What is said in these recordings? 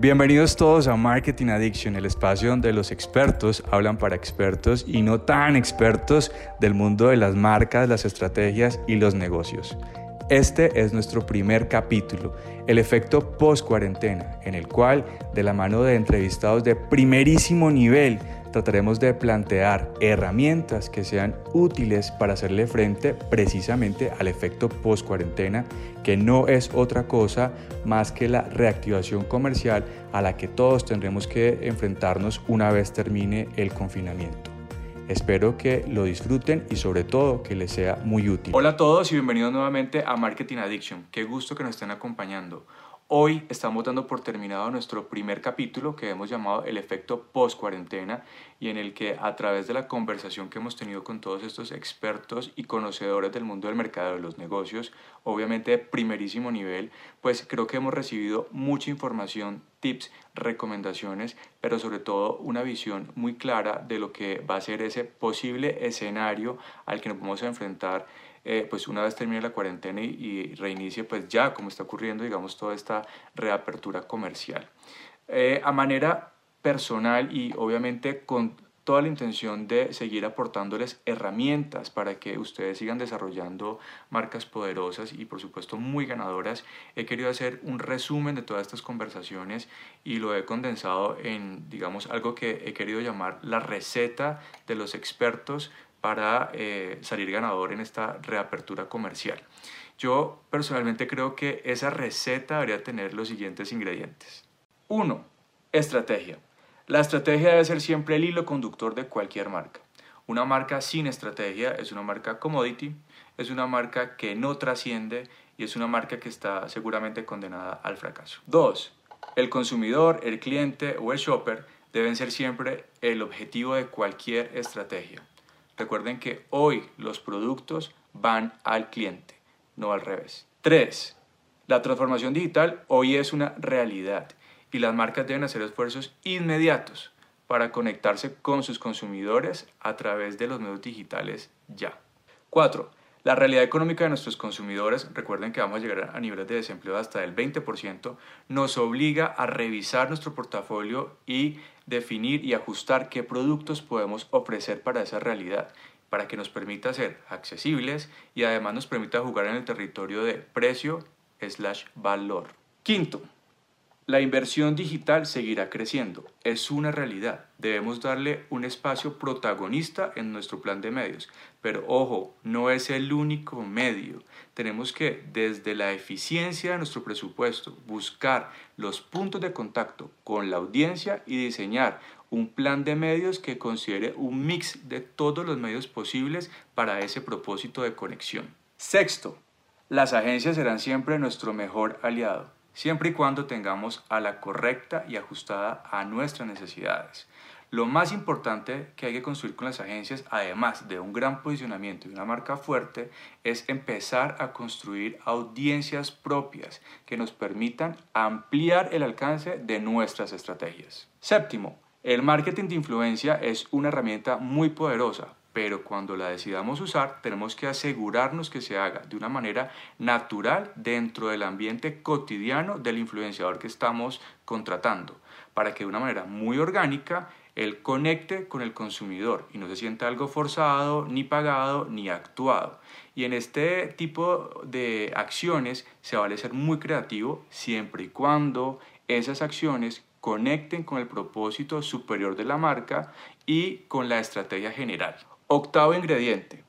Bienvenidos todos a Marketing Addiction, el espacio donde los expertos hablan para expertos y no tan expertos del mundo de las marcas, las estrategias y los negocios. Este es nuestro primer capítulo, el efecto post-cuarentena, en el cual, de la mano de entrevistados de primerísimo nivel, trataremos de plantear herramientas que sean útiles para hacerle frente precisamente al efecto post-cuarentena, que no es otra cosa más que la reactivación comercial a la que todos tendremos que enfrentarnos una vez termine el confinamiento. Espero que lo disfruten y sobre todo que les sea muy útil. Hola a todos y bienvenidos nuevamente a Marketing Addiction. Qué gusto que nos estén acompañando. Hoy estamos dando por terminado nuestro primer capítulo que hemos llamado el efecto post-cuarentena y en el que a través de la conversación que hemos tenido con todos estos expertos y conocedores del mundo del mercado de los negocios, obviamente de primerísimo nivel, pues creo que hemos recibido mucha información, tips, recomendaciones, pero sobre todo una visión muy clara de lo que va a ser ese posible escenario al que nos vamos a enfrentar eh, pues una vez termine la cuarentena y, reinicie pues ya como está ocurriendo digamos toda esta reapertura comercial. Eh, a manera personal y obviamente con toda la intención de seguir aportándoles herramientas para que ustedes sigan desarrollando marcas poderosas y por supuesto muy ganadoras. He querido hacer un resumen de todas estas conversaciones y lo he condensado en, digamos, algo que he querido llamar la receta de los expertos para eh, salir ganador en esta reapertura comercial. Yo personalmente creo que esa receta debería tener los siguientes ingredientes. 1. Estrategia. La estrategia debe ser siempre el hilo conductor de cualquier marca. Una marca sin estrategia es una marca commodity, es una marca que no trasciende y es una marca que está seguramente condenada al fracaso. 2. El consumidor, el cliente o el shopper deben ser siempre el objetivo de cualquier estrategia. Recuerden que hoy los productos van al cliente, no al revés. 3. La transformación digital hoy es una realidad y las marcas deben hacer esfuerzos inmediatos para conectarse con sus consumidores a través de los medios digitales ya. 4. La realidad económica de nuestros consumidores, recuerden que vamos a llegar a niveles de desempleo hasta el 20%, nos obliga a revisar nuestro portafolio y definir y ajustar qué productos podemos ofrecer para esa realidad, para que nos permita ser accesibles y además nos permita jugar en el territorio de precio slash valor. Quinto, la inversión digital seguirá creciendo, es una realidad. Debemos darle un espacio protagonista en nuestro plan de medios. Pero ojo, no es el único medio. Tenemos que, desde la eficiencia de nuestro presupuesto, buscar los puntos de contacto con la audiencia y diseñar un plan de medios que considere un mix de todos los medios posibles para ese propósito de conexión. Sexto, las agencias serán siempre nuestro mejor aliado siempre y cuando tengamos a la correcta y ajustada a nuestras necesidades. Lo más importante que hay que construir con las agencias, además de un gran posicionamiento y una marca fuerte, es empezar a construir audiencias propias que nos permitan ampliar el alcance de nuestras estrategias. Séptimo, el marketing de influencia es una herramienta muy poderosa, pero cuando la decidamos usar tenemos que asegurarnos que se haga de una manera natural dentro del ambiente cotidiano del influenciador que estamos contratando, para que de una manera muy orgánica él conecte con el consumidor y no se sienta algo forzado, ni pagado, ni actuado. Y en este tipo de acciones se vale ser muy creativo siempre y cuando esas acciones conecten con el propósito superior de la marca y con la estrategia general. Octavo ingrediente.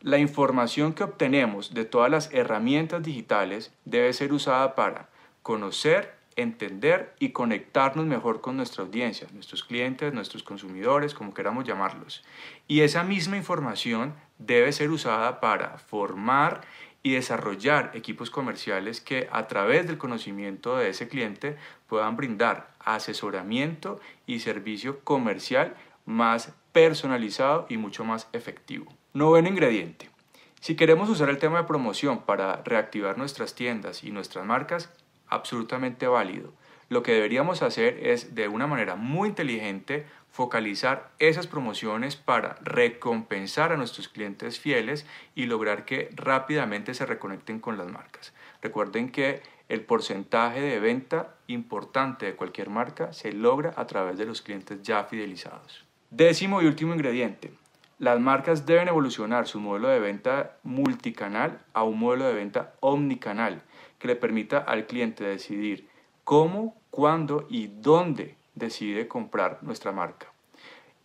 La información que obtenemos de todas las herramientas digitales debe ser usada para conocer, entender y conectarnos mejor con nuestra audiencia, nuestros clientes, nuestros consumidores, como queramos llamarlos. Y esa misma información debe ser usada para formar y desarrollar equipos comerciales que a través del conocimiento de ese cliente puedan brindar asesoramiento y servicio comercial más personalizado y mucho más efectivo. Noveno ingrediente. Si queremos usar el tema de promoción para reactivar nuestras tiendas y nuestras marcas, absolutamente válido. Lo que deberíamos hacer es de una manera muy inteligente focalizar esas promociones para recompensar a nuestros clientes fieles y lograr que rápidamente se reconecten con las marcas. Recuerden que el porcentaje de venta importante de cualquier marca se logra a través de los clientes ya fidelizados. Décimo y último ingrediente. Las marcas deben evolucionar su modelo de venta multicanal a un modelo de venta omnicanal que le permita al cliente decidir cómo, cuándo y dónde decide comprar nuestra marca.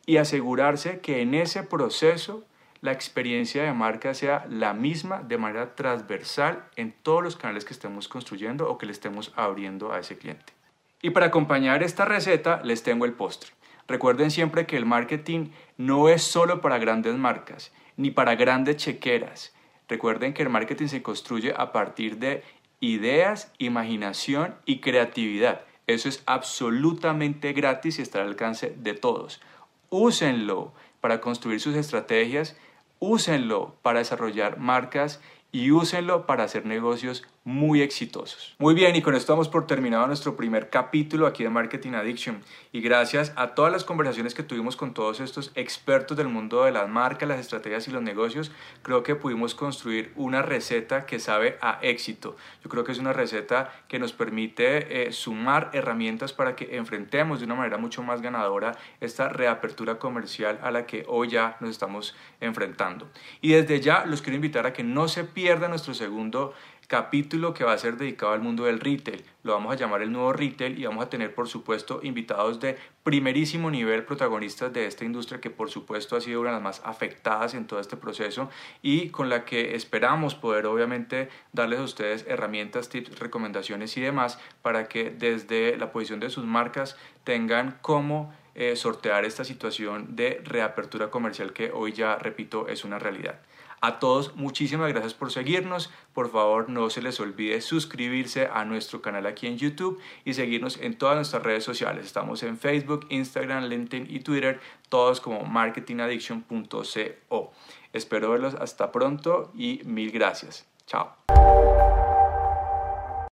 Y asegurarse que en ese proceso la experiencia de marca sea la misma de manera transversal en todos los canales que estemos construyendo o que le estemos abriendo a ese cliente. Y para acompañar esta receta les tengo el postre. Recuerden siempre que el marketing no es solo para grandes marcas, ni para grandes chequeras. Recuerden que el marketing se construye a partir de ideas, imaginación y creatividad. Eso es absolutamente gratis y está al alcance de todos. Úsenlo para construir sus estrategias úsenlo para desarrollar marcas y úsenlo para hacer negocios muy exitosos. Muy bien, y con esto damos por terminado nuestro primer capítulo aquí de Marketing Addiction. Y gracias a todas las conversaciones que tuvimos con todos estos expertos del mundo de las marcas, las estrategias y los negocios, creo que pudimos construir una receta que sabe a éxito. Yo creo que es una receta que nos permite eh, sumar herramientas para que enfrentemos de una manera mucho más ganadora esta reapertura comercial a la que hoy ya nos estamos enfrentando. Y desde ya los quiero invitar a que no se pierdan nuestro segundo capítulo que va a ser dedicado al mundo del retail. Lo vamos a llamar el nuevo retail y vamos a tener, por supuesto, invitados de primerísimo nivel, protagonistas de esta industria que, por supuesto, ha sido una de las más afectadas en todo este proceso y con la que esperamos poder, obviamente, darles a ustedes herramientas, tips, recomendaciones y demás para que desde la posición de sus marcas tengan cómo eh, sortear esta situación de reapertura comercial que hoy ya, repito, es una realidad. A todos, muchísimas gracias por seguirnos. Por favor, no se les olvide suscribirse a nuestro canal aquí en YouTube y seguirnos en todas nuestras redes sociales. Estamos en Facebook, Instagram, LinkedIn y Twitter, todos como marketingaddiction.co. Espero verlos hasta pronto y mil gracias. Chao.